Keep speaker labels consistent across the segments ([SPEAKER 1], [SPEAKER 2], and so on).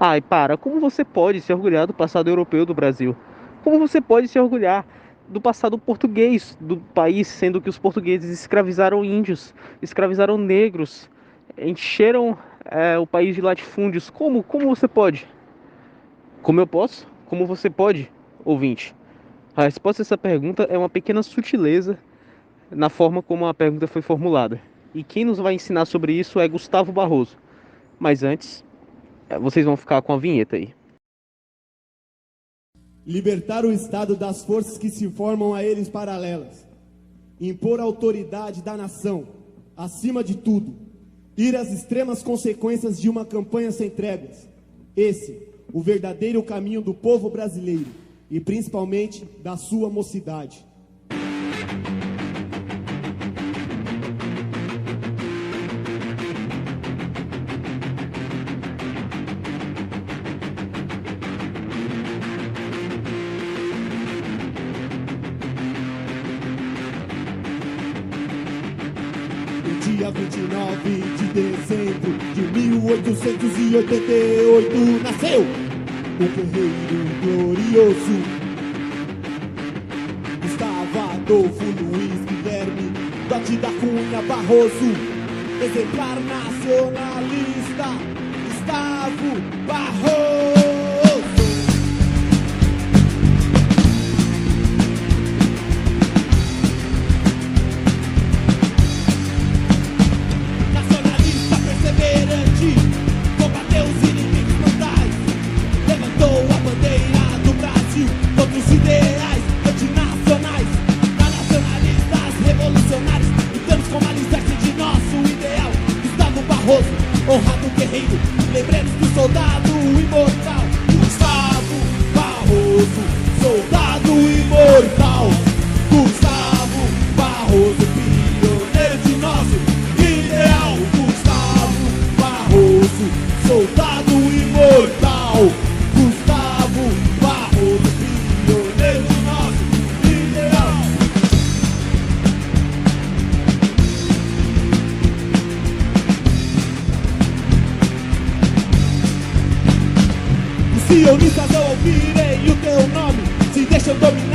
[SPEAKER 1] Ai, para, como você pode se orgulhar do passado europeu do Brasil? Como você pode se orgulhar do passado português do país, sendo que os portugueses escravizaram índios, escravizaram negros, encheram é, o país de latifúndios? Como? Como você pode? Como eu posso? Como você pode, ouvinte? A resposta a essa pergunta é uma pequena sutileza na forma como a pergunta foi formulada. E quem nos vai ensinar sobre isso é Gustavo Barroso. Mas antes, vocês vão ficar com a vinheta aí.
[SPEAKER 2] Libertar o Estado das forças que se formam a eles paralelas. Impor a autoridade da nação, acima de tudo. Ir às extremas consequências de uma campanha sem tréguas. Esse, o verdadeiro caminho do povo brasileiro e principalmente da sua mocidade. Dia 29 de dezembro de 1888 nasceu o guerreiro glorioso. Gustavo Adolfo Luiz Guilherme Dote da Cunha Barroso exemplar nacionalista Gustavo Barroso honrado guerreiro, lembremos do soldado imortal. Gustavo Barroso, soldado imortal. Sionistas não ouvirem o teu nome. Se deixam dominar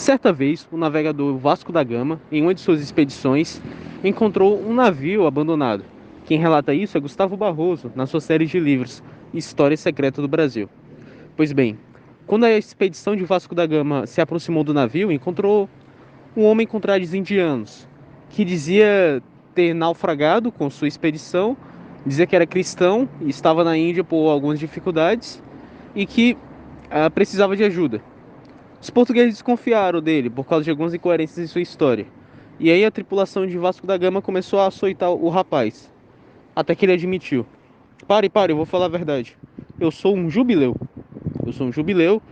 [SPEAKER 1] Certa vez, o navegador Vasco da Gama, em uma de suas expedições, encontrou um navio abandonado. Quem relata isso é Gustavo Barroso, na sua série de livros História Secreta do Brasil. Pois bem, quando a expedição de Vasco da Gama se aproximou do navio, encontrou um homem com trajes indianos, que dizia ter naufragado com sua expedição, dizia que era cristão estava na Índia por algumas dificuldades e que ah, precisava de ajuda. Os portugueses desconfiaram dele por causa de algumas incoerências em sua história. E aí a tripulação de Vasco da Gama começou a açoitar o rapaz. Até que ele admitiu: Pare, pare, eu vou falar a verdade. Eu sou um jubileu. Eu sou um jubileu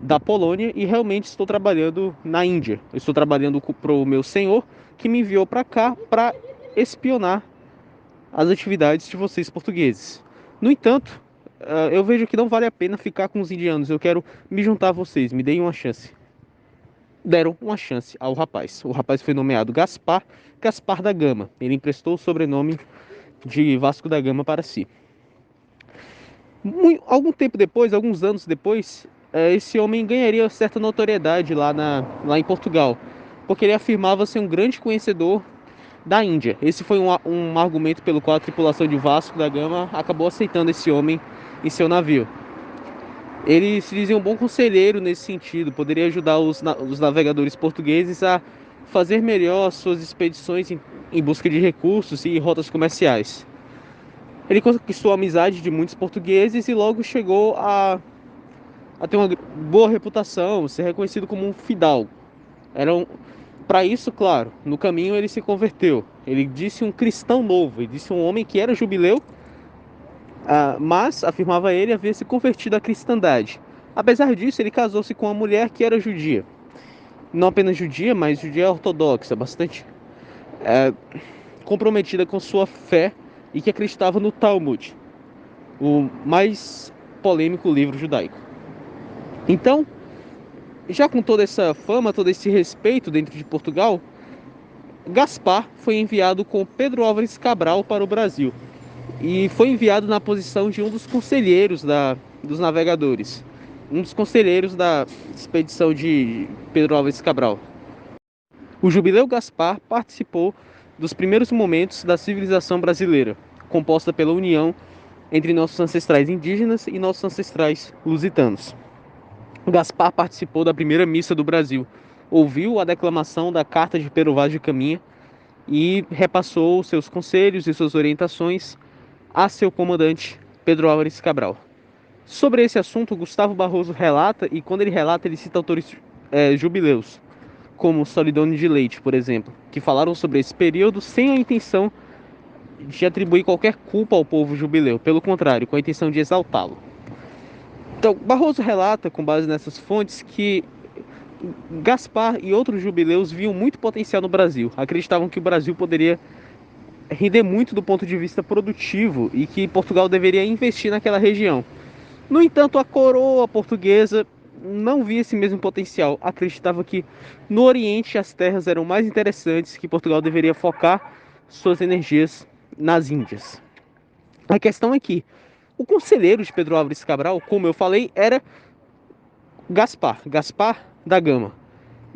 [SPEAKER 1] da Polônia e realmente estou trabalhando na Índia. Eu estou trabalhando para o meu senhor que me enviou para cá para espionar as atividades de vocês portugueses. No entanto, ah, eu vejo que não vale a pena ficar com os indianos. Eu quero me juntar a vocês. Me deem uma chance. deram uma chance ao rapaz. O rapaz foi nomeado Gaspar, Gaspar da Gama. Ele emprestou o sobrenome de Vasco da Gama para si. Muito, algum tempo depois, alguns anos depois, é, esse homem ganharia certa notoriedade lá, na, lá em Portugal, porque ele afirmava ser um grande conhecedor da Índia. Esse foi um, um argumento pelo qual a tripulação de Vasco da Gama acabou aceitando esse homem em seu navio. Ele se dizia um bom conselheiro nesse sentido, poderia ajudar os, os navegadores portugueses a fazer melhor suas expedições em, em busca de recursos e rotas comerciais. Ele conquistou a amizade de muitos portugueses e logo chegou a, a ter uma boa reputação, ser reconhecido como um fidalgo. Era um, para isso, claro, no caminho ele se converteu. Ele disse um cristão novo, ele disse um homem que era jubileu ah, mas, afirmava ele, havia se convertido à cristandade. Apesar disso, ele casou-se com uma mulher que era judia. Não apenas judia, mas judia ortodoxa, bastante é, comprometida com sua fé e que acreditava no Talmud, o mais polêmico livro judaico. Então, já com toda essa fama, todo esse respeito dentro de Portugal, Gaspar foi enviado com Pedro Álvares Cabral para o Brasil e foi enviado na posição de um dos conselheiros da, dos navegadores, um dos conselheiros da expedição de Pedro Álvares Cabral. O Jubileu Gaspar participou dos primeiros momentos da civilização brasileira, composta pela união entre nossos ancestrais indígenas e nossos ancestrais lusitanos. Gaspar participou da primeira missa do Brasil, ouviu a declamação da Carta de Pero Vaz de Caminha e repassou seus conselhos e suas orientações a seu comandante Pedro Álvares Cabral. Sobre esse assunto, Gustavo Barroso relata, e quando ele relata, ele cita autores é, jubileus, como Solidone de Leite, por exemplo, que falaram sobre esse período sem a intenção de atribuir qualquer culpa ao povo jubileu, pelo contrário, com a intenção de exaltá-lo. Então, Barroso relata, com base nessas fontes, que Gaspar e outros jubileus viam muito potencial no Brasil, acreditavam que o Brasil poderia render muito do ponto de vista produtivo e que Portugal deveria investir naquela região. No entanto, a coroa portuguesa não via esse mesmo potencial. Acreditava que no Oriente as terras eram mais interessantes, que Portugal deveria focar suas energias nas Índias. A questão é que o conselheiro de Pedro Álvares Cabral, como eu falei, era Gaspar, Gaspar da Gama.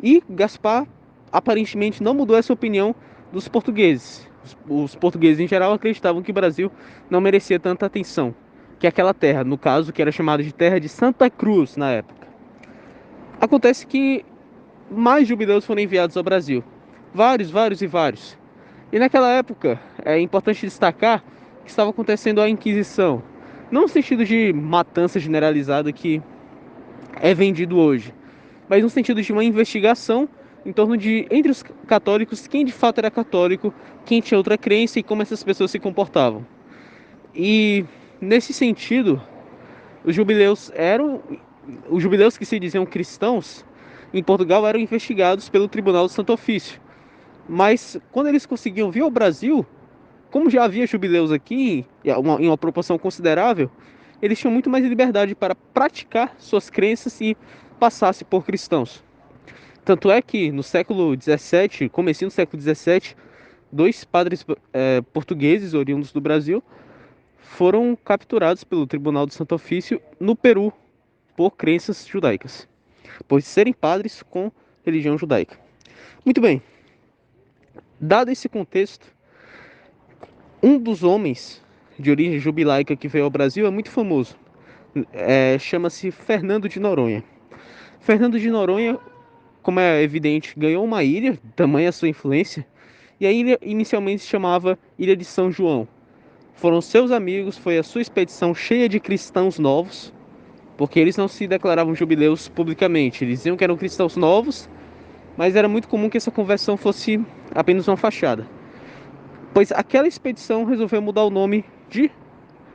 [SPEAKER 1] E Gaspar aparentemente não mudou essa opinião dos portugueses os portugueses em geral acreditavam que o Brasil não merecia tanta atenção que aquela terra, no caso, que era chamada de terra de Santa Cruz na época. Acontece que mais jubileus foram enviados ao Brasil. Vários, vários e vários. E naquela época, é importante destacar que estava acontecendo a Inquisição. Não no sentido de matança generalizada que é vendido hoje, mas no sentido de uma investigação em torno de, entre os católicos, quem de fato era católico, quem tinha outra crença e como essas pessoas se comportavam. E nesse sentido, os jubileus eram, os jubileus que se diziam cristãos, em Portugal eram investigados pelo Tribunal do Santo Ofício. Mas quando eles conseguiam vir ao Brasil, como já havia jubileus aqui, em uma, em uma proporção considerável, eles tinham muito mais liberdade para praticar suas crenças e passar-se por cristãos. Tanto é que no século XVII, comecinho do século XVII, dois padres é, portugueses oriundos do Brasil foram capturados pelo Tribunal do Santo Ofício no Peru por crenças judaicas, por serem padres com religião judaica. Muito bem, dado esse contexto, um dos homens de origem jubilaica que veio ao Brasil é muito famoso. É, Chama-se Fernando de Noronha. Fernando de Noronha como é evidente, ganhou uma ilha, tamanha sua influência, e a ilha inicialmente se chamava Ilha de São João. Foram seus amigos, foi a sua expedição cheia de cristãos novos, porque eles não se declaravam jubileus publicamente, eles diziam que eram cristãos novos, mas era muito comum que essa conversão fosse apenas uma fachada. Pois aquela expedição resolveu mudar o nome de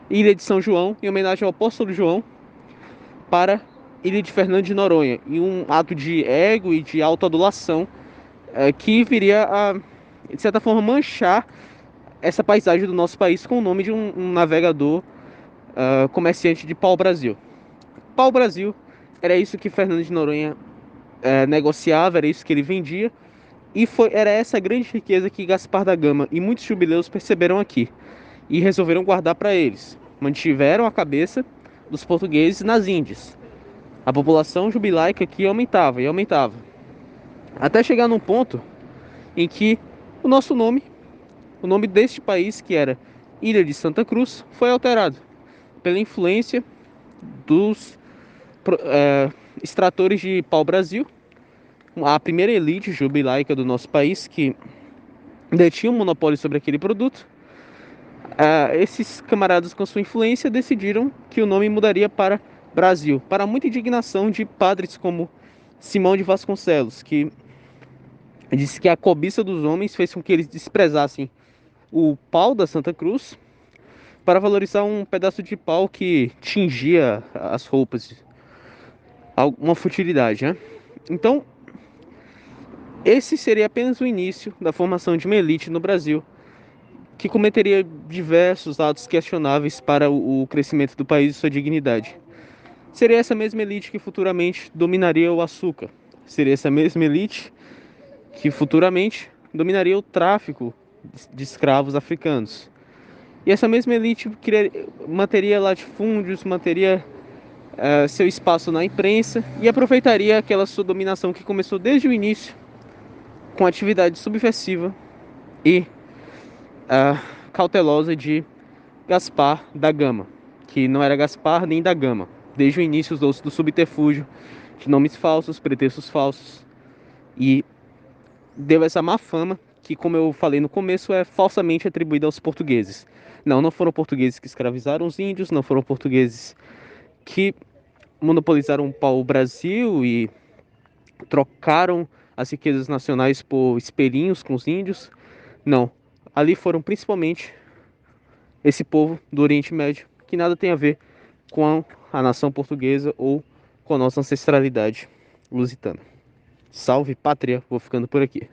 [SPEAKER 1] Ilha de São João, em homenagem ao apóstolo João, para Ilha de Fernando de Noronha, em um ato de ego e de autoadulação é, que viria a, de certa forma, manchar essa paisagem do nosso país com o nome de um, um navegador uh, comerciante de pau-brasil. Pau-brasil era isso que Fernando de Noronha é, negociava, era isso que ele vendia. E foi, era essa grande riqueza que Gaspar da Gama e muitos jubileus perceberam aqui e resolveram guardar para eles. Mantiveram a cabeça dos portugueses nas Índias. A população jubilaica aqui aumentava e aumentava. Até chegar num ponto em que o nosso nome, o nome deste país, que era Ilha de Santa Cruz, foi alterado pela influência dos é, extratores de pau-brasil, a primeira elite jubilaica do nosso país que detinha um monopólio sobre aquele produto. É, esses camaradas, com sua influência, decidiram que o nome mudaria para Brasil, para muita indignação de padres como Simão de Vasconcelos, que disse que a cobiça dos homens fez com que eles desprezassem o pau da Santa Cruz para valorizar um pedaço de pau que tingia as roupas. Uma futilidade, né? Então, esse seria apenas o início da formação de uma elite no Brasil que cometeria diversos atos questionáveis para o crescimento do país e sua dignidade. Seria essa mesma elite que futuramente dominaria o açúcar. Seria essa mesma elite que futuramente dominaria o tráfico de escravos africanos. E essa mesma elite manteria latifúndios, manteria uh, seu espaço na imprensa e aproveitaria aquela sua dominação que começou desde o início com atividade subversiva e uh, cautelosa de Gaspar da Gama, que não era Gaspar nem da Gama, desde o início do, do subterfúgio de nomes falsos, pretextos falsos e deu essa má fama que, como eu falei no começo, é falsamente atribuída aos portugueses. Não, não foram portugueses que escravizaram os índios, não foram portugueses que monopolizaram o Brasil e trocaram as riquezas nacionais por espelhinhos com os índios. Não, ali foram principalmente esse povo do Oriente Médio, que nada tem a ver com a nação portuguesa ou com a nossa ancestralidade lusitana. Salve pátria, vou ficando por aqui.